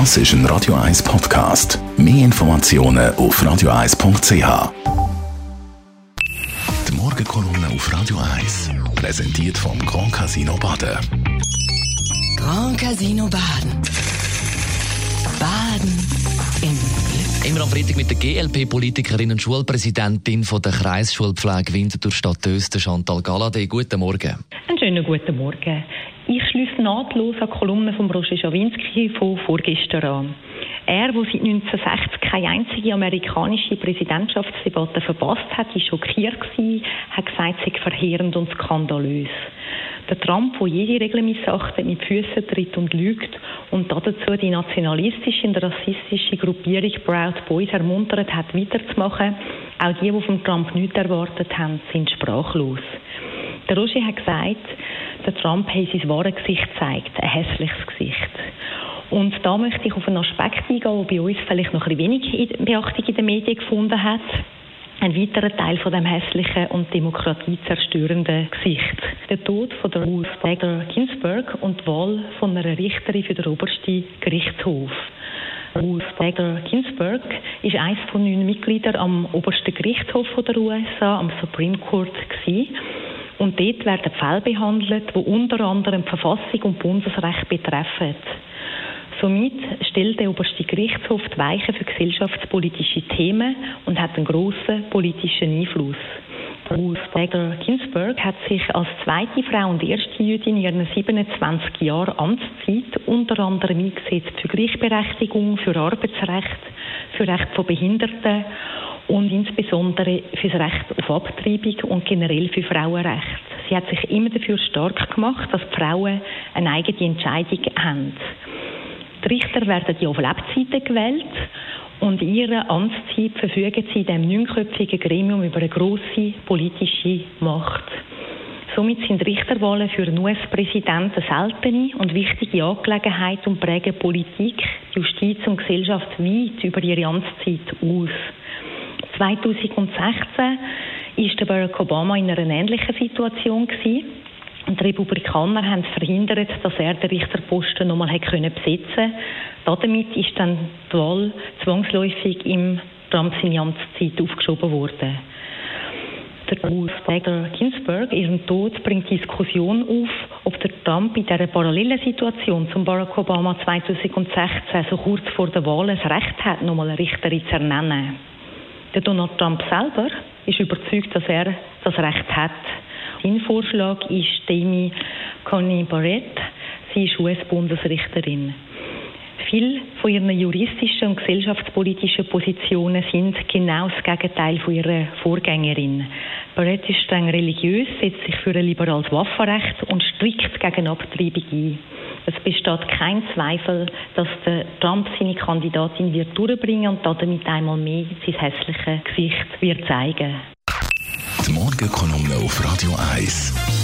Das ist ein Radio 1 Podcast. Mehr Informationen auf radio1.ch. Die Morgenkolumne auf Radio 1 präsentiert vom Grand Casino Baden. Grand Casino Baden. Baden im Glück. Immer am Freitag mit der GLP-Politikerin und Schulpräsidentin von der Kreisschulpflege Winterthur Stadt Öster, Chantal Galladay. Guten Morgen. Einen schönen guten Morgen. Ich schließe nahtlos an die Kolumne von Roger Schawinski von vorgestern an. Er, der seit 1960 keine einzige amerikanische Präsidentschaftsdebatte verpasst hat, war schockiert gewesen, hat gesagt, es sei verheerend und skandalös. Der Trump, der jede Regel missachtet, mit Füßen tritt und lügt und dazu die nationalistische und rassistische Gruppierung Proud Boys ermuntert hat, weiterzumachen, auch die, die von Trump nichts erwartet haben, sind sprachlos. Der Roger hat gesagt, der Trump hat sein wahres Gesicht gezeigt, ein hässliches Gesicht. Und da möchte ich auf einen Aspekt eingehen, der bei uns vielleicht noch ein wenig Beachtung in den Medien gefunden hat. Ein weiterer Teil von dem hässlichen und demokratiezerstörenden Gesicht. Der Tod von der Ruth Bader Ginsburg und die Wahl von einer Richterin für den obersten Gerichtshof. Ruth Bader Ginsburg ist eines von neun Mitgliedern am obersten Gerichtshof der USA, am Supreme Court gewesen. Und dort werden Fälle behandelt, die unter anderem Verfassung und Bundesrecht betreffen. Somit stellt der oberste Gerichtshof die Weichen für gesellschaftspolitische Themen und hat einen grossen politischen Einfluss. Ruth Bader Ginsburg hat sich als zweite Frau und erste Jüdin in ihren 27 Jahren Amtszeit unter anderem eingesetzt für Gleichberechtigung, für Arbeitsrecht, für Recht von Behinderten und insbesondere für das Recht auf Abtreibung und generell für Frauenrecht. Sie hat sich immer dafür stark gemacht, dass die Frauen eine eigene Entscheidung haben. Die Richter werden ja auf Lebzeiten gewählt und in ihrer Amtszeit verfügen sie in diesem neunköpfigen Gremium über eine grosse politische Macht. Somit sind Richterwahlen für einen US-Präsidenten seltene und wichtige Angelegenheit und prägen Politik, Justiz und Gesellschaft weit über ihre Amtszeit aus. 2016 ist Barack Obama in einer ähnlichen Situation gewesen. Und die Republikaner haben verhindert, dass er den Richterposten nochmal besetzen konnte. Damit ist dann die Wahl zwangsläufig im Trump seine Amtszeit aufgeschoben worden. Der Bader Ginsburg, ihren Tod, bringt Diskussion auf, ob der Trump in dieser parallelen Situation zum Barack Obama 2016, so kurz vor der Wahl, das Recht hat, nochmal eine Richterin zu ernennen. Der Donald Trump selber ist überzeugt, dass er das Recht hat. Sein Vorschlag ist Amy Coney Barrett. Sie ist US-Bundesrichterin. Viele von ihren juristischen und gesellschaftspolitischen Positionen sind genau das Gegenteil von ihrer Vorgängerin. Barrett ist streng religiös, setzt sich für ein liberales Waffenrecht und strikt gegen Abtreibung ein. Es besteht kein Zweifel, dass der Trump seine Kandidatin wird durchbringen und damit einmal mehr sein hässliches Gesicht wird zeigen. Die Morgenkolumne auf Radio 1.